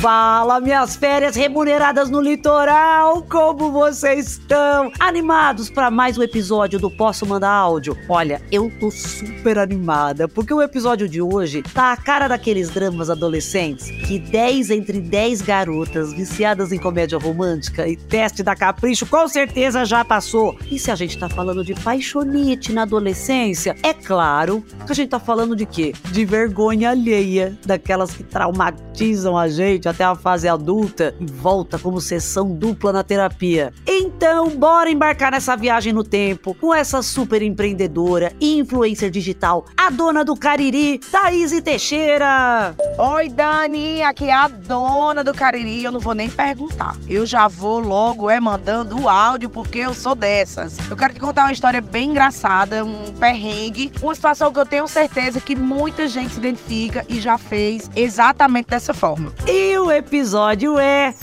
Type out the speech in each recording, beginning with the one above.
Fala, minhas férias remuneradas no litoral! Como vocês estão? Animados para mais um episódio do Posso Mandar Áudio? Olha, eu tô super animada, porque o episódio de hoje tá a cara daqueles dramas adolescentes que 10 entre 10 garotas viciadas em comédia romântica e teste da capricho com certeza já passou. E se a gente tá falando de paixonite na adolescência, é claro que a gente tá falando de quê? De vergonha alheia, daquelas que traumatizam a gente até a fase adulta e volta como sessão dupla na terapia. Então, bora embarcar nessa viagem no tempo com essa super empreendedora e influencer digital, a dona do Cariri, Thaís Teixeira. Oi, Dani, aqui é a dona do Cariri, eu não vou nem perguntar. Eu já vou logo é mandando o áudio porque eu sou dessas. Eu quero te contar uma história bem engraçada, um perrengue, uma situação que eu tenho certeza que muita gente se identifica e já fez exatamente dessa forma. E o episódio é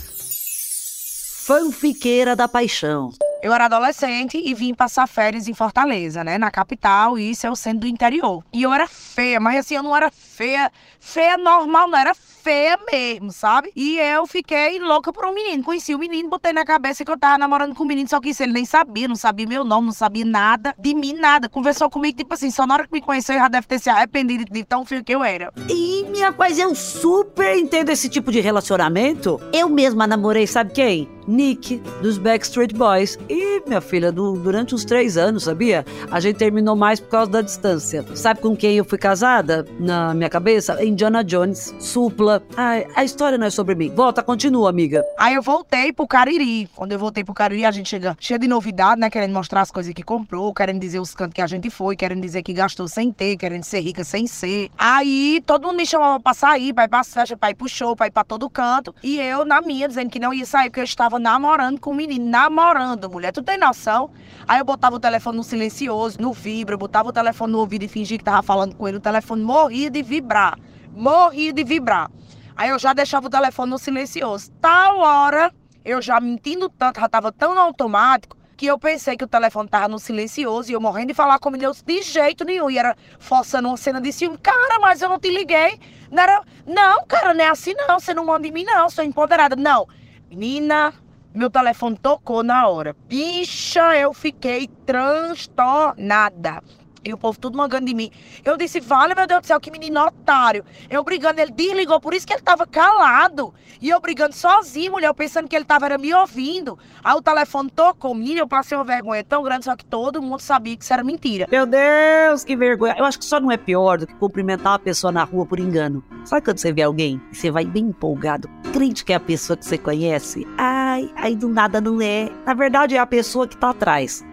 Fanfiqueira da Paixão. Eu era adolescente e vim passar férias em Fortaleza, né? Na capital, e isso eu sendo do interior. E eu era feia, mas assim, eu não era feia, feia normal, não, era feia mesmo, sabe? E eu fiquei louca por um menino. Conheci o menino, botei na cabeça que eu tava namorando com o menino, só que isso ele nem sabia, não sabia meu nome, não sabia nada de mim, nada. Conversou comigo, tipo assim, só na hora que me conheceu, já deve ter se arrependido de tão feio que eu era. E minha paz, eu super entendo esse tipo de relacionamento. Eu mesma namorei, sabe quem? Nick, dos Backstreet Boys. E, minha filha, do, durante uns três anos, sabia? A gente terminou mais por causa da distância. Sabe com quem eu fui casada? Na minha cabeça? Indiana Jones, Supla. Ai, a história não é sobre mim. Volta, continua, amiga. Aí eu voltei pro Cariri. Quando eu voltei pro Cariri, a gente chega cheia de novidade, né? Querendo mostrar as coisas que comprou, querendo dizer os cantos que a gente foi, querendo dizer que gastou sem ter, querendo ser rica sem ser. Aí todo mundo me chamava pra sair, pra ir pra festa, pra ir pro show, pra ir pra todo canto. E eu, na minha, dizendo que não ia sair, porque eu estava namorando com o menino. Namorando, mulher. Tu tem noção? Aí eu botava o telefone no silencioso, no vibra, eu botava o telefone no ouvido e fingia que tava falando com ele. O telefone morria de vibrar. Morria de vibrar. Aí eu já deixava o telefone no silencioso. Tal hora, eu já mentindo tanto, já tava tão no automático, que eu pensei que o telefone tava no silencioso e eu morrendo de falar com o de jeito nenhum. E era forçando uma cena de ciúme. Cara, mas eu não te liguei. Não, era... não, cara, não é assim não. Você não manda em mim, não. Sou empoderada. Não. Menina, meu telefone tocou na hora. Bicha, eu fiquei transtornada. E o povo tudo mangando de mim. Eu disse, vale, meu Deus do céu, que menino otário. Eu brigando, ele desligou, por isso que ele tava calado. E eu brigando sozinho, mulher, pensando que ele tava era me ouvindo. Aí o telefone tocou, menino, eu passei uma vergonha tão grande, só que todo mundo sabia que isso era mentira. Meu Deus, que vergonha. Eu acho que só não é pior do que cumprimentar uma pessoa na rua por engano. Sabe quando você vê alguém e você vai bem empolgado, crente que é a pessoa que você conhece? Ai, aí do nada não é. Na verdade é a pessoa que tá atrás.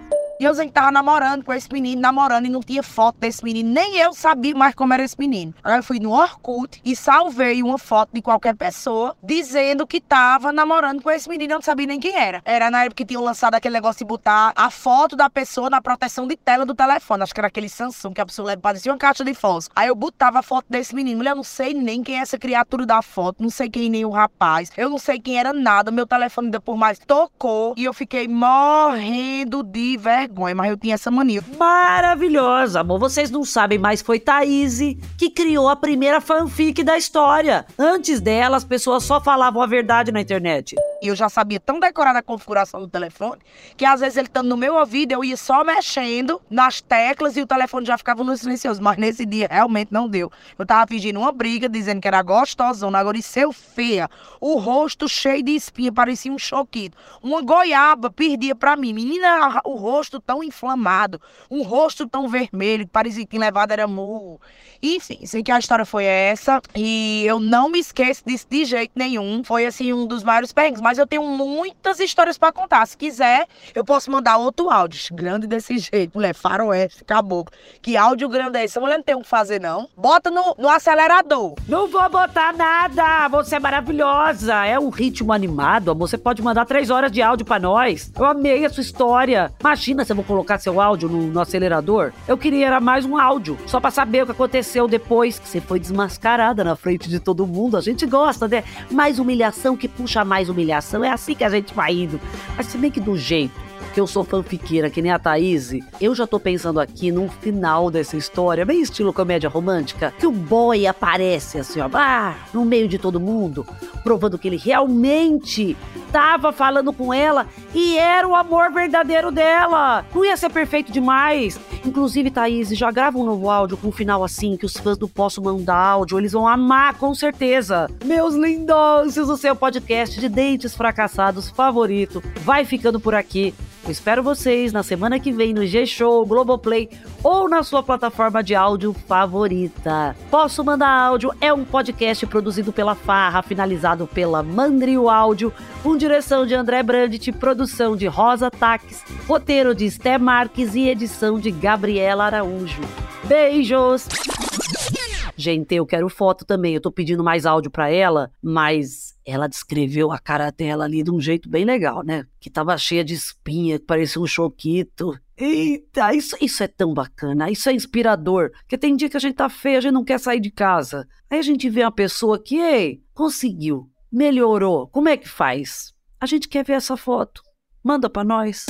E eu que tava namorando com esse menino, namorando, e não tinha foto desse menino. Nem eu sabia mais como era esse menino. Aí eu fui no Orkut e salvei uma foto de qualquer pessoa dizendo que tava namorando com esse menino. Eu não sabia nem quem era. Era na época que tinham lançado aquele negócio de botar a foto da pessoa na proteção de tela do telefone. Acho que era aquele Samsung que a pessoa leva, parecia uma caixa de fósforo. Aí eu botava a foto desse menino. Mulher, eu não sei nem quem é essa criatura da foto, não sei quem nem o rapaz. Eu não sei quem era nada. Meu telefone ainda por mais tocou e eu fiquei morrendo de vergonha vergonha, mas eu tinha essa mania. Maravilhosa, amor. Vocês não sabem, mas foi Thaís que criou a primeira fanfic da história. Antes dela, as pessoas só falavam a verdade na internet. E eu já sabia tão decorar a configuração do telefone que às vezes ele estando no meu ouvido, eu ia só mexendo nas teclas e o telefone já ficava no silencioso. Mas nesse dia realmente não deu. Eu tava fingindo uma briga, dizendo que era gostosona, agora isso eu feia. O rosto cheio de espinha, parecia um choquito. Uma goiaba perdia pra mim. Menina, o rosto tão inflamado, um rosto tão vermelho, que parecia que levado era murro. Enfim, sei que a história foi essa. E eu não me esqueço disso de jeito nenhum. Foi assim um dos maiores perrengues. Mas Mas eu tenho muitas histórias para contar. Se quiser, eu posso mandar outro áudio. Grande desse jeito, mulher, faroeste, caboclo. Que áudio grande é esse? A mulher não tem o que fazer, não. Bota no, no acelerador. Não vou botar nada! Você é maravilhosa! É um ritmo animado, amor. Você pode mandar três horas de áudio para nós. Eu amei a sua história. Imagina se eu vou colocar seu áudio no, no acelerador. Eu queria era mais um áudio, só para saber o que aconteceu depois que você foi desmascarada na frente de todo mundo. A gente gosta, né? Mais humilhação que puxa mais humilhação. É assim que a gente vai indo. Mas se bem que do jeito que eu sou fanfiqueira, que nem a Thaís, eu já tô pensando aqui no final dessa história, bem estilo comédia romântica, que o boy aparece assim, ó, ah, no meio de todo mundo, provando que ele realmente tava falando com ela e era o amor verdadeiro dela. Não ia ser perfeito demais. Inclusive, Thaís, já grava um novo áudio com um final assim, que os fãs do Posso Mandar Áudio, eles vão amar, com certeza. Meus lindos, o seu podcast de dentes fracassados favorito vai ficando por aqui. Eu espero vocês na semana que vem no G-Show, Globoplay ou na sua plataforma de áudio favorita. Posso Mandar Áudio é um podcast produzido pela Farra, finalizado pela Mandrio Áudio, com direção de André Brandt, produção de Rosa Taques, roteiro de Sté Marques e edição de Gabriela Araújo. Beijos! Gente, eu quero foto também. Eu tô pedindo mais áudio para ela, mas ela descreveu a cara dela ali de um jeito bem legal, né? Que tava cheia de espinha, que parecia um choquito. Eita, isso, isso é tão bacana, isso é inspirador. Porque tem dia que a gente tá feia, a gente não quer sair de casa. Aí a gente vê uma pessoa que, ei, conseguiu, melhorou. Como é que faz? A gente quer ver essa foto. Manda para nós.